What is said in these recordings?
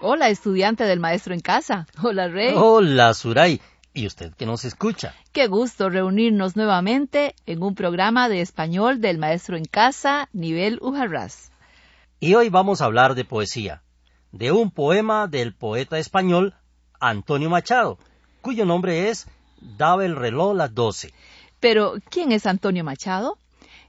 Hola, estudiante del maestro en casa. Hola, Rey. Hola, Suray. ¿Y usted que nos escucha? Qué gusto reunirnos nuevamente en un programa de español del maestro en casa, nivel Ujarras. Y hoy vamos a hablar de poesía, de un poema del poeta español Antonio Machado, cuyo nombre es Daba el reloj las doce. Pero, ¿quién es Antonio Machado?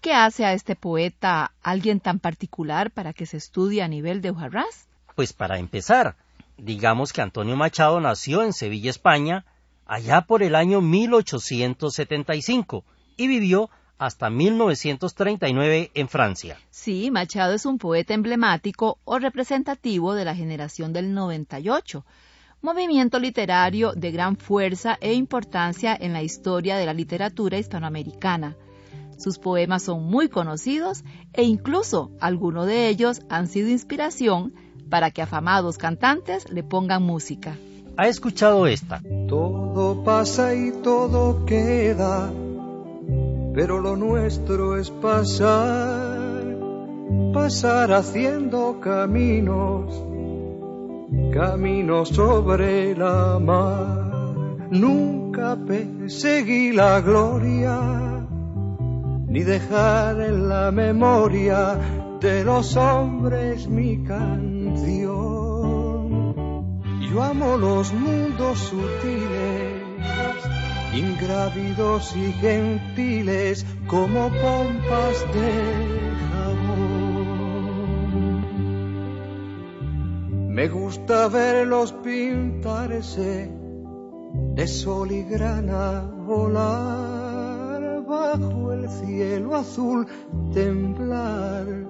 ¿Qué hace a este poeta alguien tan particular para que se estudie a nivel de Ujarras? Pues para empezar, digamos que Antonio Machado nació en Sevilla, España, allá por el año 1875 y vivió hasta 1939 en Francia. Sí, Machado es un poeta emblemático o representativo de la generación del 98, movimiento literario de gran fuerza e importancia en la historia de la literatura hispanoamericana. Sus poemas son muy conocidos e incluso algunos de ellos han sido inspiración para que afamados cantantes le pongan música. ¿Ha escuchado esta? Todo pasa y todo queda, pero lo nuestro es pasar, pasar haciendo caminos, caminos sobre la mar. Nunca perseguí la gloria, ni dejar en la memoria de los hombres mi Yo amo los mundos sutiles, ingrávidos y gentiles como pompas de jabón. Me gusta verlos pintarse de sol y grana volar bajo el cielo azul temblar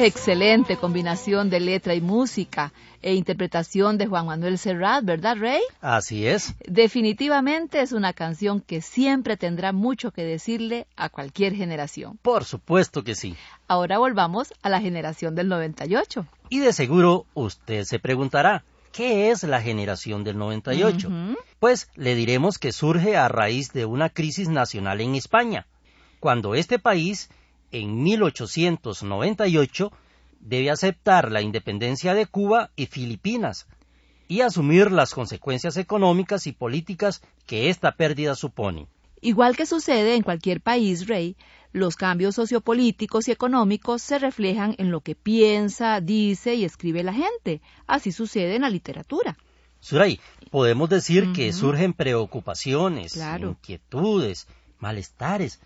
Excelente combinación de letra y música e interpretación de Juan Manuel Serrat, ¿verdad, Rey? Así es. Definitivamente es una canción que siempre tendrá mucho que decirle a cualquier generación. Por supuesto que sí. Ahora volvamos a la generación del 98. Y de seguro usted se preguntará, ¿qué es la generación del 98? Ujú. Pues le diremos que surge a raíz de una crisis nacional en España, cuando este país, en 1898, debe aceptar la independencia de Cuba y Filipinas y asumir las consecuencias económicas y políticas que esta pérdida supone. Igual que sucede en cualquier país, Rey, los cambios sociopolíticos y económicos se reflejan en lo que piensa, dice y escribe la gente. Así sucede en la literatura. Suray, podemos decir que surgen preocupaciones, Claro. inquietudes, malestares,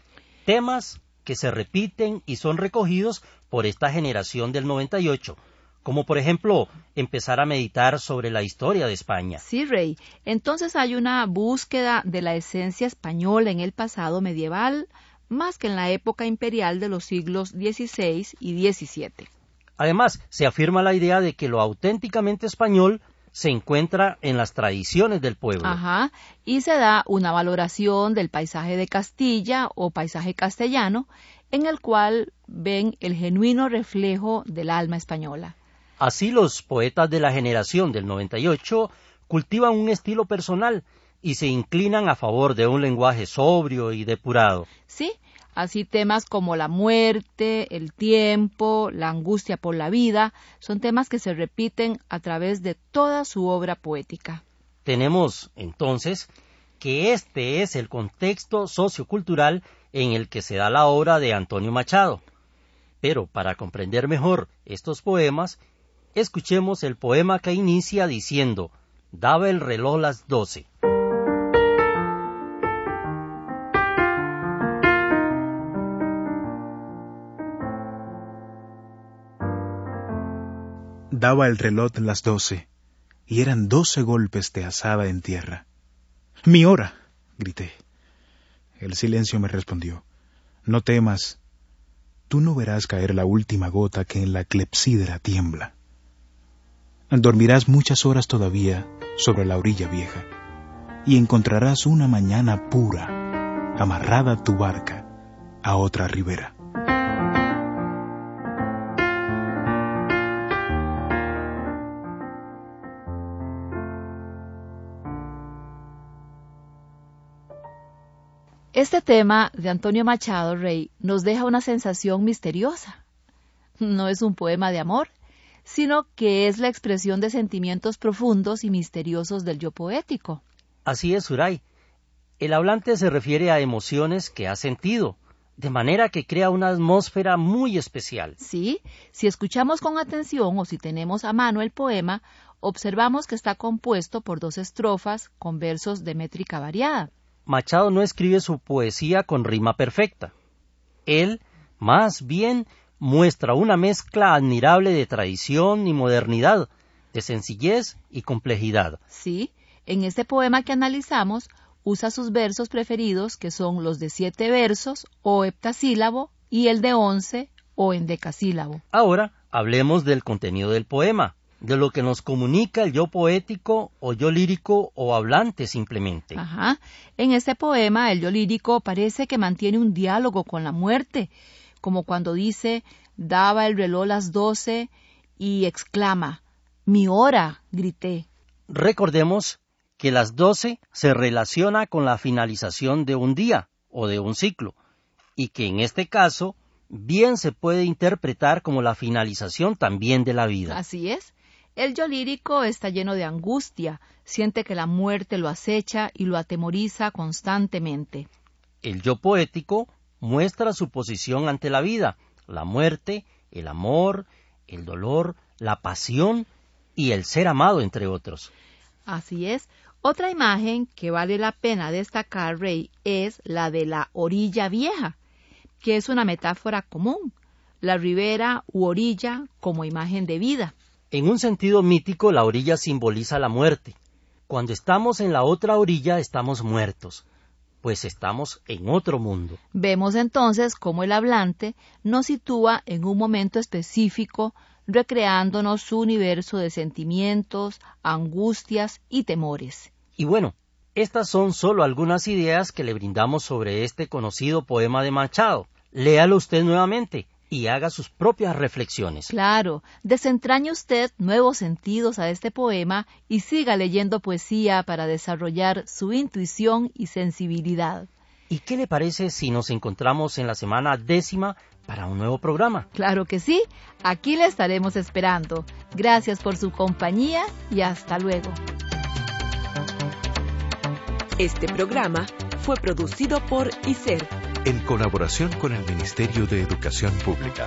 temas que se repiten y son recogidos por esta generación del 98, como por ejemplo empezar a meditar sobre la historia de España. Sí, Rey. Entonces hay una búsqueda de la esencia española en el pasado medieval, más que en la época imperial de los siglos XVI y XVII. Además, se afirma la idea de que lo auténticamente español se encuentra en las tradiciones del pueblo. Ajá, y se da una valoración del paisaje de Castilla o paisaje castellano, en el cual ven el genuino reflejo del alma española. Así los poetas de la generación del 98 cultivan un estilo personal y se inclinan a favor de un lenguaje sobrio y depurado. Sí, Así temas como la muerte, el tiempo, la angustia por la vida, son temas que se repiten a través de toda su obra poética. Tenemos, entonces, que este es el contexto sociocultural en el que se da la obra de Antonio Machado. Pero para comprender mejor estos poemas, escuchemos el poema que inicia diciendo, daba el reloj las doce. Daba el reloj las doce, y eran doce golpes de asada en tierra. ¡Mi hora! grité. El silencio me respondió. No temas, tú no verás caer la última gota que en la clepsidra tiembla. Dormirás muchas horas todavía sobre la orilla vieja, y encontrarás una mañana pura, amarrada tu barca a otra ribera. Este tema de Antonio Machado Rey nos deja una sensación misteriosa. No es un poema de amor, sino que es la expresión de sentimientos profundos y misteriosos del yo poético. Así es, Suray. El hablante se refiere a emociones que ha sentido, de manera que crea una atmósfera muy especial. Sí, si escuchamos con atención o si tenemos a mano el poema, observamos que está compuesto por dos estrofas con versos de métrica variada. Machado no escribe su poesía con rima perfecta. Él, más bien, muestra una mezcla admirable de tradición y modernidad, de sencillez y complejidad. Sí, en este poema que analizamos, usa sus versos preferidos, que son los de siete versos o heptasílabo y el de once o endecasílabo. Ahora hablemos del contenido del poema de lo que nos comunica el yo poético o yo lírico o hablante simplemente. Ajá. En este poema, el yo lírico parece que mantiene un diálogo con la muerte, como cuando dice, daba el reloj las doce y exclama, mi hora, grité. Recordemos que las doce se relaciona con la finalización de un día o de un ciclo, y que en este caso bien se puede interpretar como la finalización también de la vida. Así es. El yo lírico está lleno de angustia, siente que la muerte lo acecha y lo atemoriza constantemente. El yo poético muestra su posición ante la vida, la muerte, el amor, el dolor, la pasión y el ser amado, entre otros. Así es. Otra imagen que vale la pena destacar, Rey, es la de la orilla vieja, que es una metáfora común, la ribera u orilla como imagen de vida. En un sentido mítico, la orilla simboliza la muerte. Cuando estamos en la otra orilla estamos muertos, pues estamos en otro mundo. Vemos entonces cómo el hablante nos sitúa en un momento específico, recreándonos su universo de sentimientos, angustias y temores. Y bueno, estas son solo algunas ideas que le brindamos sobre este conocido poema de Machado. Léalo usted nuevamente y haga sus propias reflexiones. Claro, desentrañe usted nuevos sentidos a este poema y siga leyendo poesía para desarrollar su intuición y sensibilidad. ¿Y qué le parece si nos encontramos en la semana décima para un nuevo programa? Claro que sí, aquí le estaremos esperando. Gracias por su compañía y hasta luego. Este programa fue producido por ICER en colaboración con el Ministerio de Educación Pública.